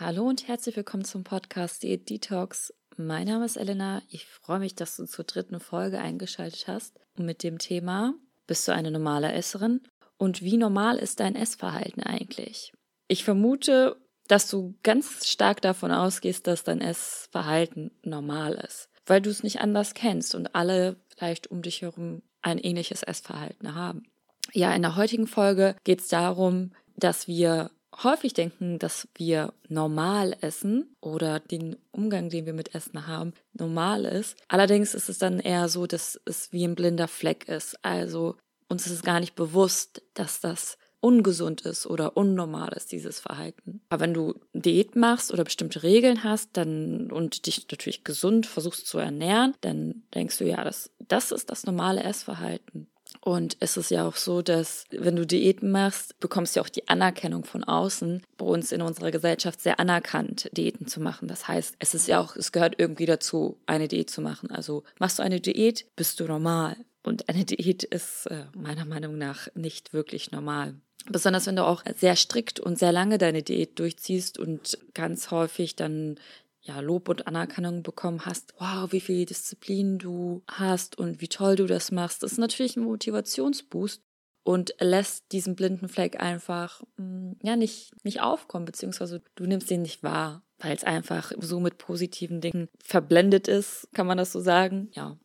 Hallo und herzlich willkommen zum Podcast Diät Detox. Mein Name ist Elena. Ich freue mich, dass du zur dritten Folge eingeschaltet hast mit dem Thema Bist du eine normale Esserin? Und wie normal ist dein Essverhalten eigentlich? Ich vermute, dass du ganz stark davon ausgehst, dass dein Essverhalten normal ist, weil du es nicht anders kennst und alle vielleicht um dich herum ein ähnliches Essverhalten haben. Ja, in der heutigen Folge geht es darum, dass wir häufig denken, dass wir normal essen oder den Umgang, den wir mit Essen haben, normal ist. Allerdings ist es dann eher so, dass es wie ein blinder Fleck ist. Also uns ist es gar nicht bewusst, dass das ungesund ist oder unnormal ist, dieses Verhalten. Aber wenn du Diät machst oder bestimmte Regeln hast, dann und dich natürlich gesund versuchst zu ernähren, dann denkst du, ja, das, das ist das normale Essverhalten. Und es ist ja auch so, dass wenn du Diäten machst, bekommst du auch die Anerkennung von außen. Bei uns in unserer Gesellschaft sehr anerkannt, Diäten zu machen. Das heißt, es ist ja auch, es gehört irgendwie dazu, eine Diät zu machen. Also machst du eine Diät, bist du normal. Und eine Diät ist äh, meiner Meinung nach nicht wirklich normal. Besonders wenn du auch sehr strikt und sehr lange deine Diät durchziehst und ganz häufig dann ja, Lob und Anerkennung bekommen hast, wow, wie viel Disziplin du hast und wie toll du das machst, das ist natürlich ein Motivationsboost und lässt diesen blinden Fleck einfach mm, ja nicht nicht aufkommen beziehungsweise du nimmst ihn nicht wahr, weil es einfach so mit positiven Dingen verblendet ist, kann man das so sagen? Ja.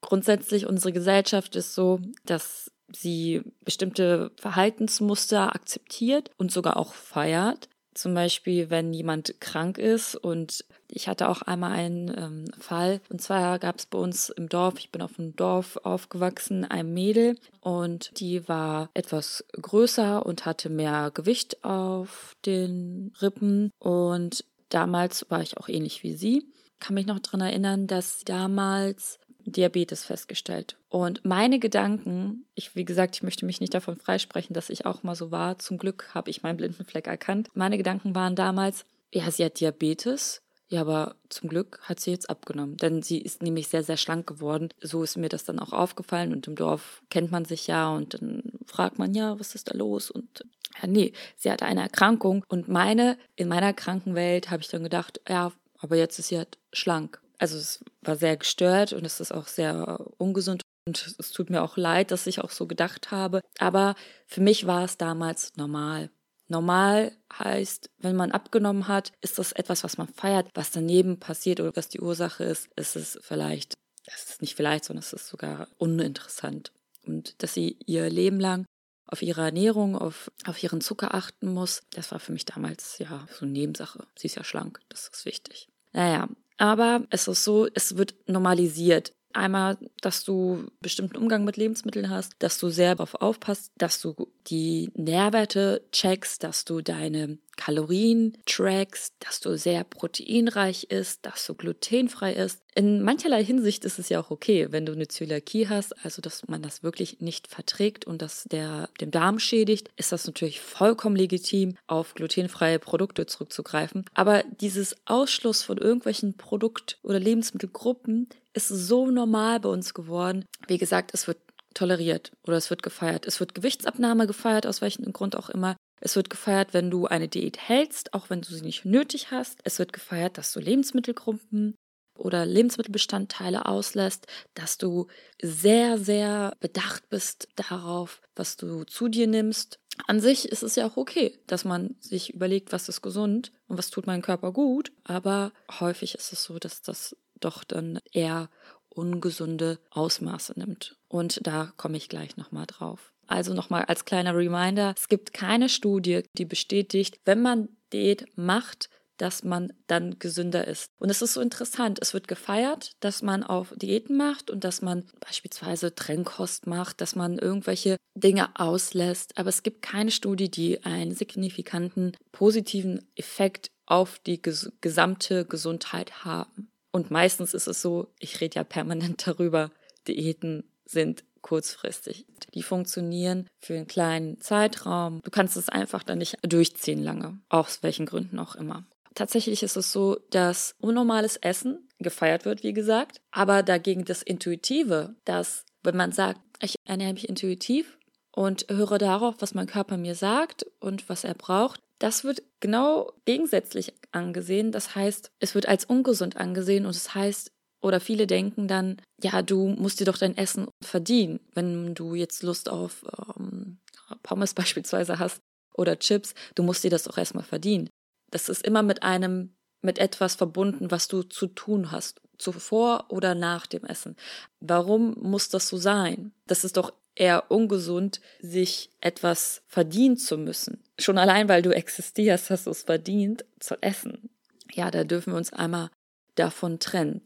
Grundsätzlich unsere Gesellschaft ist so, dass sie bestimmte Verhaltensmuster akzeptiert und sogar auch feiert. Zum Beispiel, wenn jemand krank ist. Und ich hatte auch einmal einen ähm, Fall. Und zwar gab es bei uns im Dorf, ich bin auf dem Dorf aufgewachsen, ein Mädel. Und die war etwas größer und hatte mehr Gewicht auf den Rippen. Und damals war ich auch ähnlich wie sie. Kann mich noch daran erinnern, dass damals Diabetes festgestellt. Und meine Gedanken, ich, wie gesagt, ich möchte mich nicht davon freisprechen, dass ich auch mal so war. Zum Glück habe ich meinen blinden Fleck erkannt. Meine Gedanken waren damals, ja, sie hat Diabetes. Ja, aber zum Glück hat sie jetzt abgenommen, denn sie ist nämlich sehr, sehr schlank geworden. So ist mir das dann auch aufgefallen und im Dorf kennt man sich ja und dann fragt man ja, was ist da los? Und ja, nee, sie hatte eine Erkrankung und meine, in meiner Krankenwelt habe ich dann gedacht, ja, aber jetzt ist sie halt schlank also es war sehr gestört und es ist auch sehr ungesund und es tut mir auch leid, dass ich auch so gedacht habe. Aber für mich war es damals normal. Normal heißt, wenn man abgenommen hat, ist das etwas, was man feiert. Was daneben passiert oder was die Ursache ist, ist es vielleicht, es ist nicht vielleicht, sondern es ist sogar uninteressant. Und dass sie ihr Leben lang auf ihre Ernährung, auf, auf ihren Zucker achten muss, das war für mich damals ja so eine Nebensache. Sie ist ja schlank, das ist wichtig. Naja, aber es ist so, es wird normalisiert. Einmal, dass du bestimmten Umgang mit Lebensmitteln hast, dass du sehr darauf aufpasst, dass du die Nährwerte checkst, dass du deine Kalorien trackst, dass du sehr proteinreich isst, dass du glutenfrei isst. In mancherlei Hinsicht ist es ja auch okay, wenn du eine Zöliakie hast, also dass man das wirklich nicht verträgt und dass der den Darm schädigt, ist das natürlich vollkommen legitim, auf glutenfreie Produkte zurückzugreifen. Aber dieses Ausschluss von irgendwelchen Produkt- oder Lebensmittelgruppen ist so normal bei uns geworden. Wie gesagt, es wird toleriert oder es wird gefeiert. Es wird Gewichtsabnahme gefeiert, aus welchem Grund auch immer. Es wird gefeiert, wenn du eine Diät hältst, auch wenn du sie nicht nötig hast. Es wird gefeiert, dass du Lebensmittelgruppen oder Lebensmittelbestandteile auslässt, dass du sehr, sehr bedacht bist darauf, was du zu dir nimmst. An sich ist es ja auch okay, dass man sich überlegt, was ist gesund und was tut meinem Körper gut, aber häufig ist es so, dass das doch dann eher ungesunde Ausmaße nimmt. Und da komme ich gleich nochmal drauf. Also nochmal als kleiner Reminder, es gibt keine Studie, die bestätigt, wenn man Diät macht, dass man dann gesünder ist. Und es ist so interessant, es wird gefeiert, dass man auf Diäten macht und dass man beispielsweise Trennkost macht, dass man irgendwelche Dinge auslässt, aber es gibt keine Studie, die einen signifikanten positiven Effekt auf die ges gesamte Gesundheit haben. Und meistens ist es so, ich rede ja permanent darüber, Diäten sind kurzfristig. Die funktionieren für einen kleinen Zeitraum. Du kannst es einfach dann nicht durchziehen lange, aus welchen Gründen auch immer. Tatsächlich ist es so, dass unnormales Essen gefeiert wird, wie gesagt, aber dagegen das Intuitive, dass wenn man sagt, ich ernähre mich intuitiv und höre darauf, was mein Körper mir sagt und was er braucht, das wird genau gegensätzlich angesehen. Das heißt, es wird als ungesund angesehen und es das heißt, oder viele denken dann, ja, du musst dir doch dein Essen verdienen. Wenn du jetzt Lust auf ähm, Pommes beispielsweise hast oder Chips, du musst dir das doch erstmal verdienen. Das ist immer mit einem, mit etwas verbunden, was du zu tun hast, zuvor oder nach dem Essen. Warum muss das so sein? Das ist doch eher ungesund, sich etwas verdienen zu müssen. Schon allein, weil du existierst, hast du es verdient zu essen. Ja, da dürfen wir uns einmal davon trennen.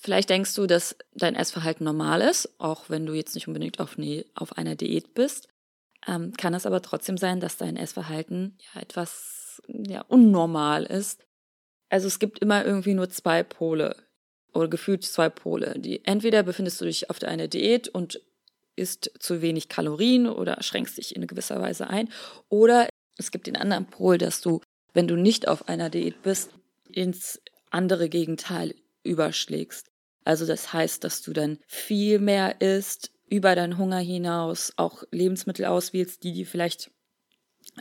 Vielleicht denkst du, dass dein Essverhalten normal ist, auch wenn du jetzt nicht unbedingt auf, eine, auf einer Diät bist. Ähm, kann es aber trotzdem sein, dass dein Essverhalten ja etwas ja, unnormal ist. Also es gibt immer irgendwie nur zwei Pole oder gefühlt zwei Pole. Die entweder befindest du dich auf einer Diät und isst zu wenig Kalorien oder schränkst dich in gewisser Weise ein, oder es gibt den anderen Pol, dass du, wenn du nicht auf einer Diät bist, ins andere Gegenteil überschlägst. Also das heißt, dass du dann viel mehr isst, über deinen Hunger hinaus, auch Lebensmittel auswählst, die dir vielleicht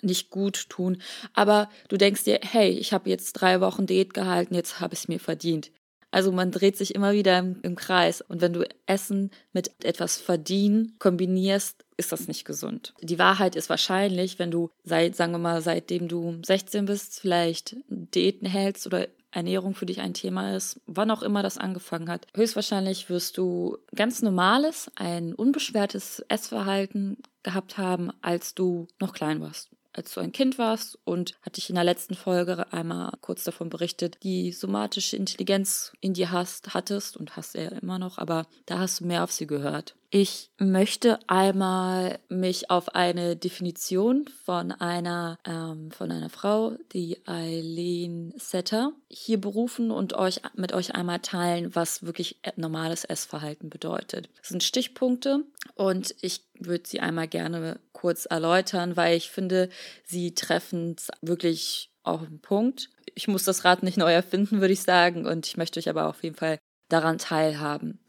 nicht gut tun. Aber du denkst dir, hey, ich habe jetzt drei Wochen Diät gehalten, jetzt habe ich es mir verdient. Also man dreht sich immer wieder im, im, Kreis. Und wenn du Essen mit etwas verdienen kombinierst, ist das nicht gesund. Die Wahrheit ist wahrscheinlich, wenn du seit, sagen wir mal, seitdem du 16 bist, vielleicht Diäten hältst oder Ernährung für dich ein Thema ist, wann auch immer das angefangen hat. Höchstwahrscheinlich wirst du ganz normales, ein unbeschwertes Essverhalten gehabt haben, als du noch klein warst als du ein Kind warst und hatte ich in der letzten Folge einmal kurz davon berichtet, die somatische Intelligenz in dir hast, hattest und hast er immer noch, aber da hast du mehr auf sie gehört. Ich möchte einmal mich auf eine Definition von einer ähm, von einer Frau, die Eileen Setter, hier berufen und euch mit euch einmal teilen, was wirklich normales Essverhalten bedeutet. Das sind Stichpunkte und ich würde sie einmal gerne kurz erläutern, weil ich finde, sie treffen wirklich auf den Punkt. Ich muss das Rad nicht neu erfinden, würde ich sagen, und ich möchte euch aber auf jeden Fall daran teilhaben.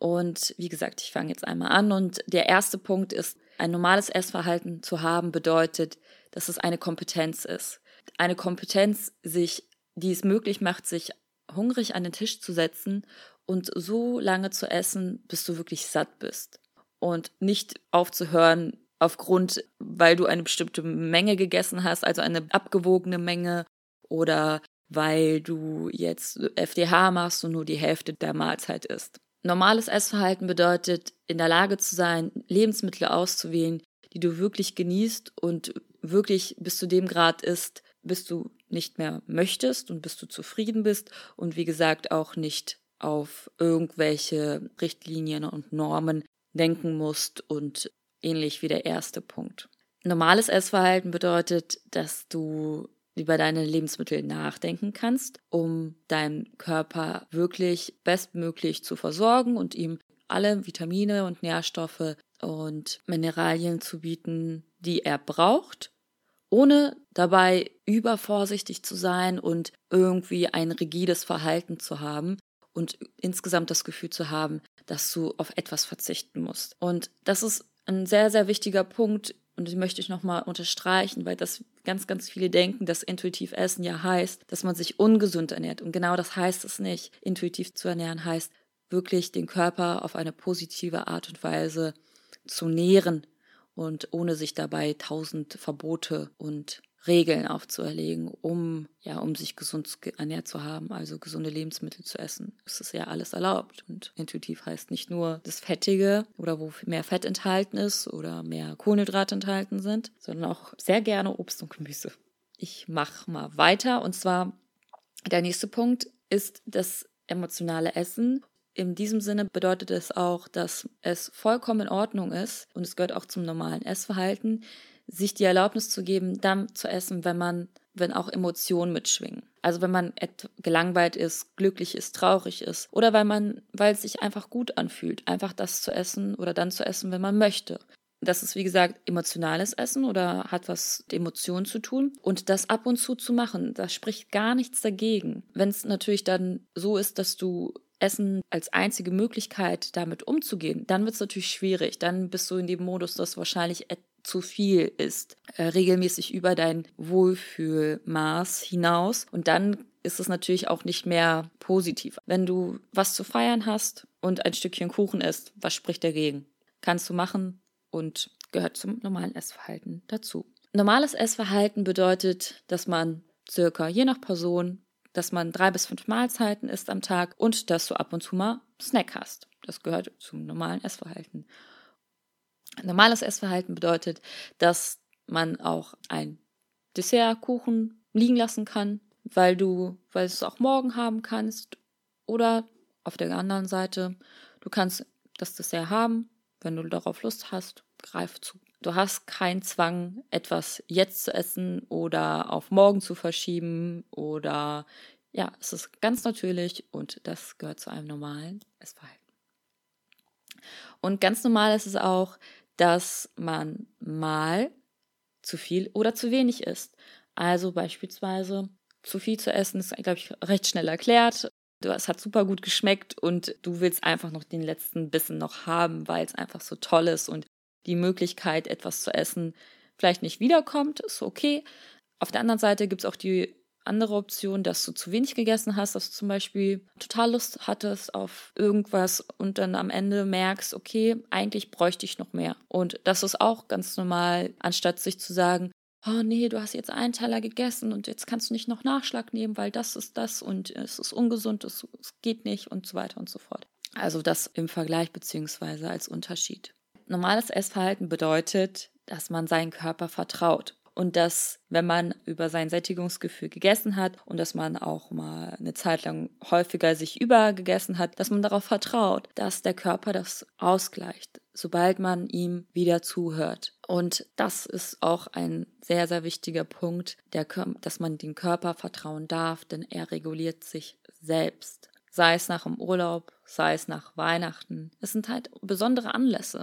Und wie gesagt, ich fange jetzt einmal an. Und der erste Punkt ist, ein normales Essverhalten zu haben, bedeutet, dass es eine Kompetenz ist. Eine Kompetenz, sich, die es möglich macht, sich hungrig an den Tisch zu setzen und so lange zu essen, bis du wirklich satt bist. Und nicht aufzuhören, aufgrund, weil du eine bestimmte Menge gegessen hast, also eine abgewogene Menge oder weil du jetzt FDH machst und nur die Hälfte der Mahlzeit isst. Normales Essverhalten bedeutet, in der Lage zu sein, Lebensmittel auszuwählen, die du wirklich genießt und wirklich bis zu dem Grad isst, bis du nicht mehr möchtest und bis du zufrieden bist und wie gesagt auch nicht auf irgendwelche Richtlinien und Normen denken musst und ähnlich wie der erste Punkt. Normales Essverhalten bedeutet, dass du über deine Lebensmittel nachdenken kannst, um deinen Körper wirklich bestmöglich zu versorgen und ihm alle Vitamine und Nährstoffe und Mineralien zu bieten, die er braucht, ohne dabei übervorsichtig zu sein und irgendwie ein rigides Verhalten zu haben und insgesamt das Gefühl zu haben, dass du auf etwas verzichten musst. Und das ist ein sehr, sehr wichtiger Punkt und den möchte ich nochmal unterstreichen, weil das ganz, ganz viele denken, dass intuitiv Essen ja heißt, dass man sich ungesund ernährt. Und genau das heißt es nicht. Intuitiv zu ernähren heißt wirklich den Körper auf eine positive Art und Weise zu nähren und ohne sich dabei tausend Verbote und Regeln aufzuerlegen, um ja, um sich gesund ernährt zu haben, also gesunde Lebensmittel zu essen. Es ist ja alles erlaubt und intuitiv heißt nicht nur das Fettige oder wo mehr Fett enthalten ist oder mehr Kohlenhydrate enthalten sind, sondern auch sehr gerne Obst und Gemüse. Ich mache mal weiter und zwar der nächste Punkt ist das emotionale Essen in diesem Sinne bedeutet es auch, dass es vollkommen in Ordnung ist und es gehört auch zum normalen Essverhalten, sich die Erlaubnis zu geben, dann zu essen, wenn man, wenn auch Emotionen mitschwingen. Also wenn man gelangweilt ist, glücklich ist, traurig ist oder weil man, weil es sich einfach gut anfühlt, einfach das zu essen oder dann zu essen, wenn man möchte. Das ist, wie gesagt, emotionales Essen oder hat was mit Emotionen zu tun. Und das ab und zu zu machen, da spricht gar nichts dagegen. Wenn es natürlich dann so ist, dass du Essen als einzige Möglichkeit damit umzugehen, dann wird es natürlich schwierig. Dann bist du in dem Modus, dass wahrscheinlich zu viel isst, äh, regelmäßig über dein Wohlfühlmaß hinaus. Und dann ist es natürlich auch nicht mehr positiv. Wenn du was zu feiern hast und ein Stückchen Kuchen isst, was spricht dagegen? Kannst du machen und gehört zum normalen Essverhalten dazu. Normales Essverhalten bedeutet, dass man circa je nach Person, dass man drei bis fünf Mahlzeiten isst am Tag und dass du ab und zu mal Snack hast. Das gehört zum normalen Essverhalten. Normales Essverhalten bedeutet, dass man auch ein Dessertkuchen liegen lassen kann, weil du, weil du es auch morgen haben kannst. Oder auf der anderen Seite, du kannst das Dessert haben, wenn du darauf Lust hast, greif zu. Du hast keinen Zwang, etwas jetzt zu essen oder auf morgen zu verschieben oder ja, es ist ganz natürlich und das gehört zu einem normalen Essverhalten. Und ganz normal ist es auch, dass man mal zu viel oder zu wenig isst. Also beispielsweise zu viel zu essen ist, glaube ich, recht schnell erklärt. Es hat super gut geschmeckt und du willst einfach noch den letzten Bissen noch haben, weil es einfach so toll ist und die Möglichkeit, etwas zu essen, vielleicht nicht wiederkommt, ist okay. Auf der anderen Seite gibt es auch die andere Option, dass du zu wenig gegessen hast, dass du zum Beispiel total Lust hattest auf irgendwas und dann am Ende merkst, okay, eigentlich bräuchte ich noch mehr. Und das ist auch ganz normal, anstatt sich zu sagen, oh nee, du hast jetzt einen Teller gegessen und jetzt kannst du nicht noch Nachschlag nehmen, weil das ist das und es ist ungesund, es, es geht nicht und so weiter und so fort. Also das im Vergleich beziehungsweise als Unterschied. Normales Essverhalten bedeutet, dass man seinen Körper vertraut und dass, wenn man über sein Sättigungsgefühl gegessen hat und dass man auch mal eine Zeit lang häufiger sich übergegessen hat, dass man darauf vertraut, dass der Körper das ausgleicht, sobald man ihm wieder zuhört. Und das ist auch ein sehr, sehr wichtiger Punkt, der, dass man dem Körper vertrauen darf, denn er reguliert sich selbst. Sei es nach dem Urlaub, sei es nach Weihnachten. Es sind halt besondere Anlässe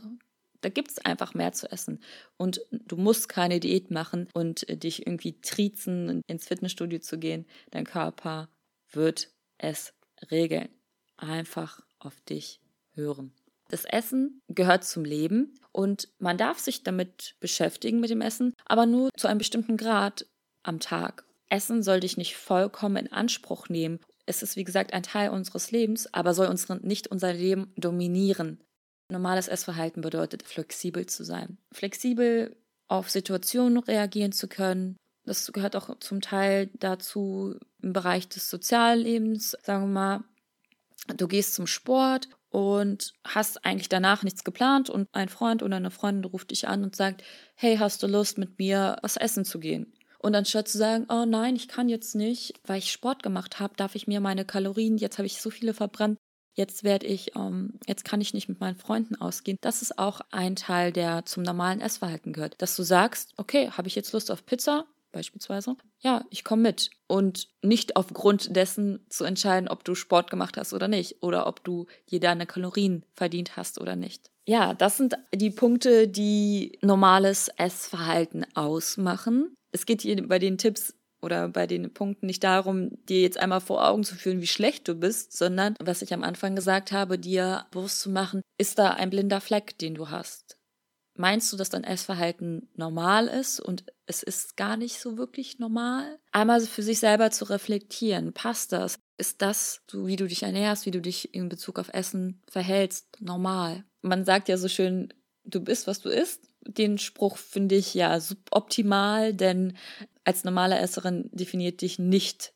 da gibt es einfach mehr zu essen. Und du musst keine Diät machen und äh, dich irgendwie triezen, ins Fitnessstudio zu gehen. Dein Körper wird es regeln. Einfach auf dich hören. Das Essen gehört zum Leben und man darf sich damit beschäftigen mit dem Essen, aber nur zu einem bestimmten Grad am Tag. Essen soll dich nicht vollkommen in Anspruch nehmen. Es ist wie gesagt ein Teil unseres Lebens, aber soll unsere, nicht unser Leben dominieren. Normales Essverhalten bedeutet, flexibel zu sein. Flexibel auf Situationen reagieren zu können. Das gehört auch zum Teil dazu im Bereich des Soziallebens. Sagen wir mal, du gehst zum Sport und hast eigentlich danach nichts geplant und ein Freund oder eine Freundin ruft dich an und sagt, hey, hast du Lust mit mir was essen zu gehen? Und anstatt zu sagen, oh nein, ich kann jetzt nicht, weil ich Sport gemacht habe, darf ich mir meine Kalorien, jetzt habe ich so viele verbrannt, jetzt werde ich, ähm, jetzt kann ich nicht mit meinen Freunden ausgehen. Das ist auch ein Teil, der zum normalen Essverhalten gehört. Dass du sagst, okay, habe ich jetzt Lust auf Pizza? Beispielsweise. Ja, ich komme mit. Und nicht aufgrund dessen zu entscheiden, ob du Sport gemacht hast oder nicht. Oder ob du dir deine Kalorien verdient hast oder nicht. Ja, das sind die Punkte, die normales Essverhalten ausmachen. Es geht hier bei den Tipps oder bei den Punkten nicht darum, dir jetzt einmal vor Augen zu führen, wie schlecht du bist, sondern, was ich am Anfang gesagt habe, dir bewusst zu machen, ist da ein blinder Fleck, den du hast? Meinst du, dass dein Essverhalten normal ist und es ist gar nicht so wirklich normal? Einmal für sich selber zu reflektieren, passt das? Ist das, wie du dich ernährst, wie du dich in Bezug auf Essen verhältst, normal? Man sagt ja so schön, du bist, was du isst. Den Spruch finde ich ja suboptimal, denn als normale Esserin definiert dich nicht,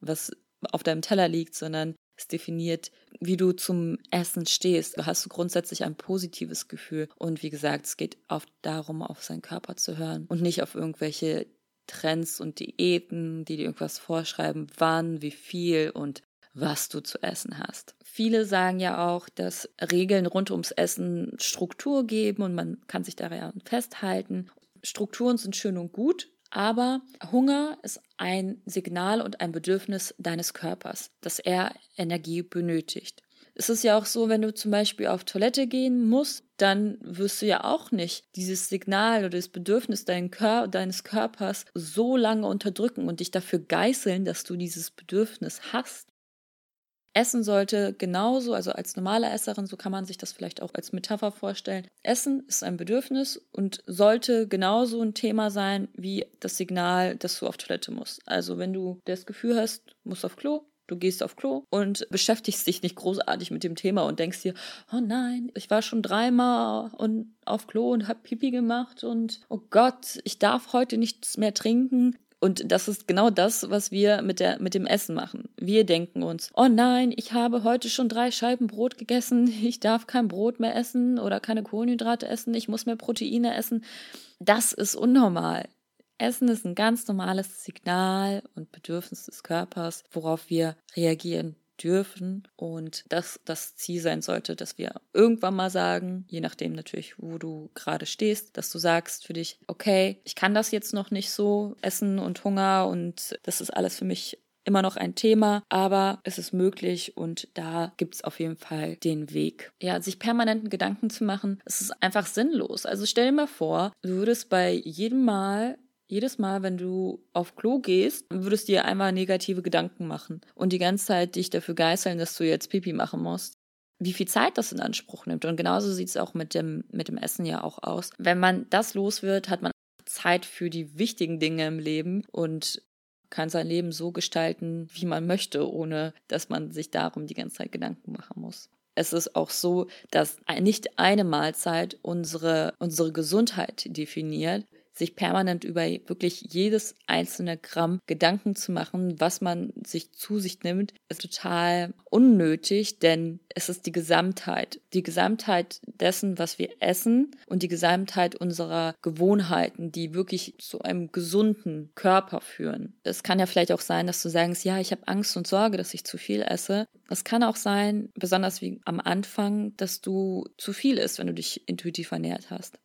was auf deinem Teller liegt, sondern es definiert, wie du zum Essen stehst. Da hast du grundsätzlich ein positives Gefühl. Und wie gesagt, es geht oft darum, auf seinen Körper zu hören und nicht auf irgendwelche Trends und Diäten, die dir irgendwas vorschreiben, wann, wie viel und was du zu essen hast. Viele sagen ja auch, dass Regeln rund ums Essen Struktur geben und man kann sich daran festhalten. Strukturen sind schön und gut, aber Hunger ist ein Signal und ein Bedürfnis deines Körpers, dass er Energie benötigt. Es ist ja auch so, wenn du zum Beispiel auf Toilette gehen musst, dann wirst du ja auch nicht dieses Signal oder das Bedürfnis deines Körpers so lange unterdrücken und dich dafür geißeln, dass du dieses Bedürfnis hast. Essen sollte genauso, also als normale Esserin, so kann man sich das vielleicht auch als Metapher vorstellen. Essen ist ein Bedürfnis und sollte genauso ein Thema sein wie das Signal, dass du auf Toilette musst. Also wenn du das Gefühl hast, musst auf Klo, Du gehst auf Klo und beschäftigst dich nicht großartig mit dem Thema und denkst dir, oh nein, ich war schon dreimal und auf Klo und hab Pipi gemacht und oh Gott, ich darf heute nichts mehr trinken. Und das ist genau das, was wir mit, der, mit dem Essen machen. Wir denken uns, oh nein, ich habe heute schon drei Scheiben Brot gegessen, ich darf kein Brot mehr essen oder keine Kohlenhydrate essen, ich muss mehr Proteine essen. Das ist unnormal. Essen ist ein ganz normales Signal und Bedürfnis des Körpers, worauf wir reagieren dürfen und dass das Ziel sein sollte, dass wir irgendwann mal sagen, je nachdem natürlich, wo du gerade stehst, dass du sagst für dich, okay, ich kann das jetzt noch nicht so essen und Hunger und das ist alles für mich immer noch ein Thema, aber es ist möglich und da gibt es auf jeden Fall den Weg. Ja, sich permanenten Gedanken zu machen, es ist einfach sinnlos. Also stell dir mal vor, du würdest bei jedem Mal jedes Mal, wenn du auf Klo gehst, würdest dir einmal negative Gedanken machen und die ganze Zeit dich dafür geißeln, dass du jetzt Pipi machen musst. Wie viel Zeit das in Anspruch nimmt. Und genauso sieht es auch mit dem, mit dem Essen ja auch aus. Wenn man das los wird, hat man Zeit für die wichtigen Dinge im Leben und kann sein Leben so gestalten, wie man möchte, ohne dass man sich darum die ganze Zeit Gedanken machen muss. Es ist auch so, dass nicht eine Mahlzeit unsere, unsere Gesundheit definiert, sich permanent über wirklich jedes einzelne Gramm Gedanken zu machen, was man sich zu sich nimmt, ist total unnötig, denn es ist die Gesamtheit. Die Gesamtheit dessen, was wir essen und die Gesamtheit unserer Gewohnheiten, die wirklich zu einem gesunden Körper führen. Es kann ja vielleicht auch sein, dass du sagst, ja, ich habe Angst und Sorge, dass ich zu viel esse. Es kann auch sein, besonders wie am Anfang, dass du zu viel isst, wenn du dich intuitiv ernährt hast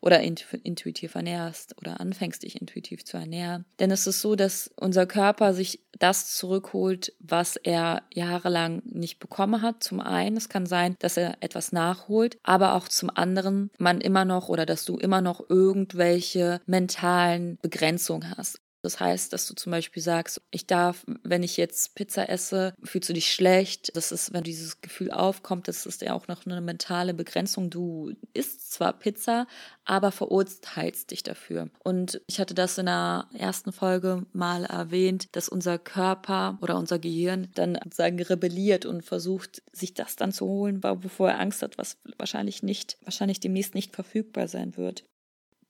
oder intuitiv ernährst oder anfängst, dich intuitiv zu ernähren. Denn es ist so, dass unser Körper sich das zurückholt, was er jahrelang nicht bekommen hat. Zum einen, es kann sein, dass er etwas nachholt, aber auch zum anderen, man immer noch oder dass du immer noch irgendwelche mentalen Begrenzungen hast. Das heißt, dass du zum Beispiel sagst, ich darf, wenn ich jetzt Pizza esse, fühlst du dich schlecht. Das ist, wenn dieses Gefühl aufkommt, das ist ja auch noch eine mentale Begrenzung. Du isst zwar Pizza, aber verurteilst dich dafür. Und ich hatte das in der ersten Folge mal erwähnt, dass unser Körper oder unser Gehirn dann sozusagen rebelliert und versucht, sich das dann zu holen, wovor er Angst hat, was wahrscheinlich nicht, wahrscheinlich demnächst nicht verfügbar sein wird.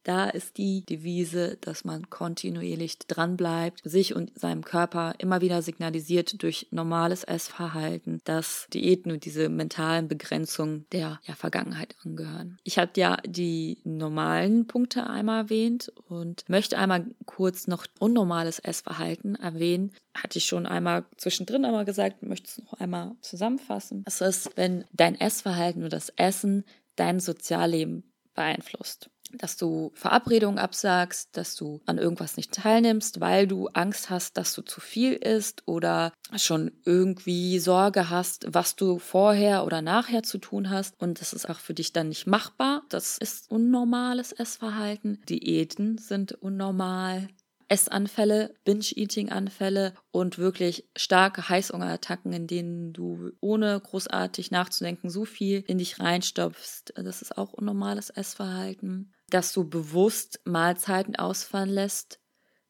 Da ist die Devise, dass man kontinuierlich dranbleibt, sich und seinem Körper immer wieder signalisiert durch normales Essverhalten, dass Diäten und diese mentalen Begrenzungen der ja, Vergangenheit angehören. Ich hatte ja die normalen Punkte einmal erwähnt und möchte einmal kurz noch unnormales Essverhalten erwähnen. Hatte ich schon einmal zwischendrin einmal gesagt, möchte es noch einmal zusammenfassen. Es ist, wenn dein Essverhalten oder das Essen dein Sozialleben beeinflusst dass du Verabredungen absagst, dass du an irgendwas nicht teilnimmst, weil du Angst hast, dass du zu viel isst oder schon irgendwie Sorge hast, was du vorher oder nachher zu tun hast und das ist auch für dich dann nicht machbar. Das ist unnormales Essverhalten. Diäten sind unnormal. Essanfälle, Binge-Eating-Anfälle und wirklich starke Heißhungerattacken, in denen du ohne großartig nachzudenken so viel in dich reinstopfst. Das ist auch unnormales Essverhalten dass du bewusst Mahlzeiten ausfallen lässt.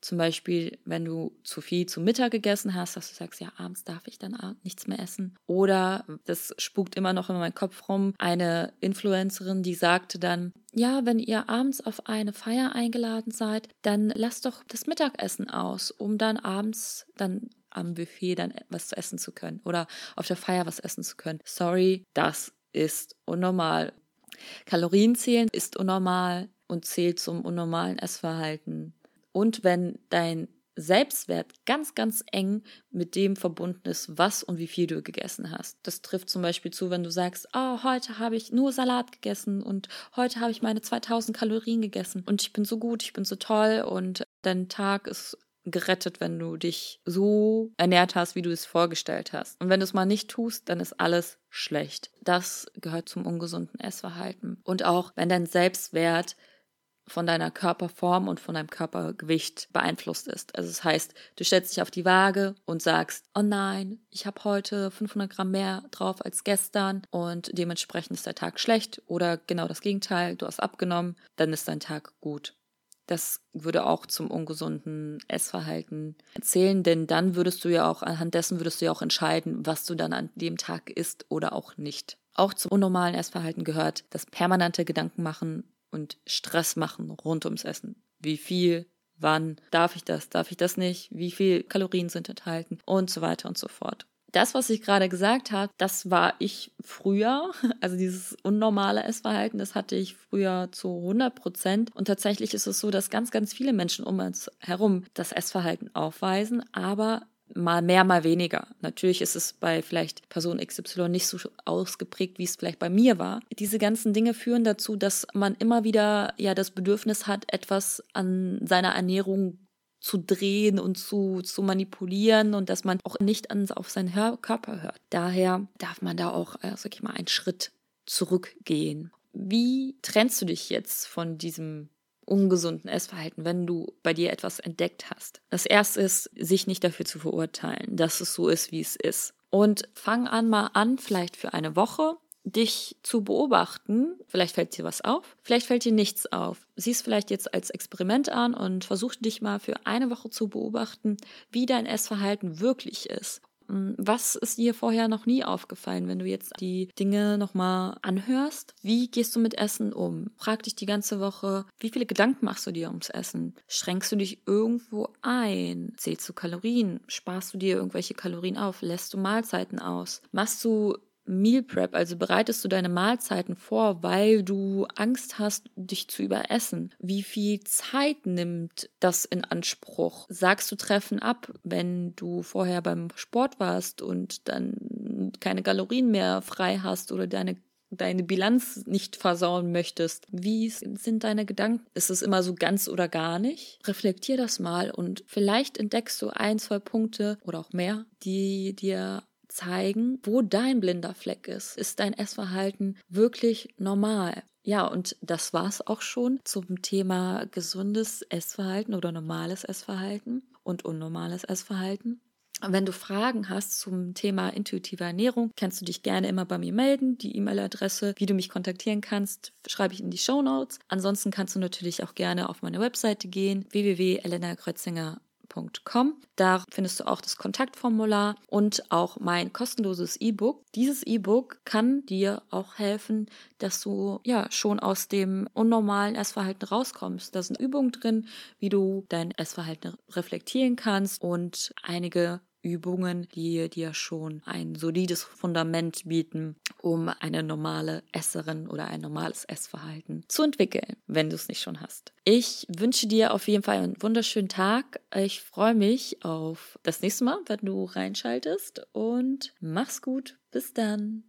Zum Beispiel, wenn du zu viel zu Mittag gegessen hast, dass du sagst, ja, abends darf ich dann nichts mehr essen. Oder, das spukt immer noch in meinem Kopf rum, eine Influencerin, die sagte dann, ja, wenn ihr abends auf eine Feier eingeladen seid, dann lasst doch das Mittagessen aus, um dann abends dann am Buffet dann was zu essen zu können oder auf der Feier was essen zu können. Sorry, das ist unnormal. Kalorien zählen ist unnormal und zählt zum unnormalen Essverhalten. Und wenn dein Selbstwert ganz, ganz eng mit dem verbunden ist, was und wie viel du gegessen hast. Das trifft zum Beispiel zu, wenn du sagst, oh, heute habe ich nur Salat gegessen und heute habe ich meine 2000 Kalorien gegessen und ich bin so gut, ich bin so toll und dein Tag ist gerettet, wenn du dich so ernährt hast, wie du es vorgestellt hast. Und wenn du es mal nicht tust, dann ist alles schlecht. Das gehört zum ungesunden Essverhalten. Und auch wenn dein Selbstwert von deiner Körperform und von deinem Körpergewicht beeinflusst ist. Also das heißt, du stellst dich auf die Waage und sagst, oh nein, ich habe heute 500 Gramm mehr drauf als gestern und dementsprechend ist der Tag schlecht oder genau das Gegenteil, du hast abgenommen, dann ist dein Tag gut. Das würde auch zum ungesunden Essverhalten zählen, denn dann würdest du ja auch, anhand dessen würdest du ja auch entscheiden, was du dann an dem Tag isst oder auch nicht. Auch zum unnormalen Essverhalten gehört das permanente Gedanken machen und Stress machen rund ums Essen. Wie viel, wann, darf ich das, darf ich das nicht, wie viel Kalorien sind enthalten und so weiter und so fort das, was ich gerade gesagt habe, das war ich früher. Also dieses unnormale Essverhalten, das hatte ich früher zu 100 Prozent. Und tatsächlich ist es so, dass ganz, ganz viele Menschen um uns herum das Essverhalten aufweisen, aber mal mehr, mal weniger. Natürlich ist es bei vielleicht Person XY nicht so ausgeprägt, wie es vielleicht bei mir war. Diese ganzen Dinge führen dazu, dass man immer wieder ja das Bedürfnis hat, etwas an seiner Ernährung zu drehen und zu, zu manipulieren und dass man auch nicht an, auf seinen Körper hört. Daher darf man da auch, äh, sag ich mal, einen Schritt zurückgehen. Wie trennst du dich jetzt von diesem ungesunden Essverhalten, wenn du bei dir etwas entdeckt hast? Das erste ist, sich nicht dafür zu verurteilen, dass es so ist, wie es ist. Und fang an mal an, vielleicht für eine Woche dich zu beobachten. Vielleicht fällt dir was auf, vielleicht fällt dir nichts auf. Sieh es vielleicht jetzt als Experiment an und versuch dich mal für eine Woche zu beobachten, wie dein Essverhalten wirklich ist. Hm, was ist dir vorher noch nie aufgefallen, wenn du jetzt die Dinge nochmal anhörst? Wie gehst du mit Essen um? Frag dich die ganze Woche, wie viele Gedanken machst du dir ums Essen? Schränkst du dich irgendwo ein? Zählst du Kalorien? Sparst du dir irgendwelche Kalorien auf? Lässt du Mahlzeiten aus? Machst du Meal Prep, also bereitest du deine Mahlzeiten vor, weil du Angst hast, dich zu überessen. Wie viel Zeit nimmt das in Anspruch? Sagst du Treffen ab, wenn du vorher beim Sport warst und dann keine Kalorien mehr frei hast oder deine deine Bilanz nicht versauen möchtest. Wie sind deine Gedanken? Ist es immer so ganz oder gar nicht? Reflektier das mal und vielleicht entdeckst du ein, zwei Punkte oder auch mehr, die dir zeigen, wo dein blinder Fleck ist. Ist dein Essverhalten wirklich normal? Ja, und das war's auch schon zum Thema gesundes Essverhalten oder normales Essverhalten und unnormales Essverhalten. Wenn du Fragen hast zum Thema intuitive Ernährung, kannst du dich gerne immer bei mir melden. Die E-Mail-Adresse, wie du mich kontaktieren kannst, schreibe ich in die Show Notes. Ansonsten kannst du natürlich auch gerne auf meine Webseite gehen, www.elenakrötzinger.com www.ecom. Da findest du auch das Kontaktformular und auch mein kostenloses E-Book. Dieses E-Book kann dir auch helfen, dass du ja schon aus dem unnormalen Essverhalten rauskommst. Da sind Übungen drin, wie du dein Essverhalten reflektieren kannst und einige Übungen, die dir schon ein solides Fundament bieten, um eine normale Esserin oder ein normales Essverhalten zu entwickeln, wenn du es nicht schon hast. Ich wünsche dir auf jeden Fall einen wunderschönen Tag. Ich freue mich auf das nächste Mal, wenn du reinschaltest und mach's gut. Bis dann.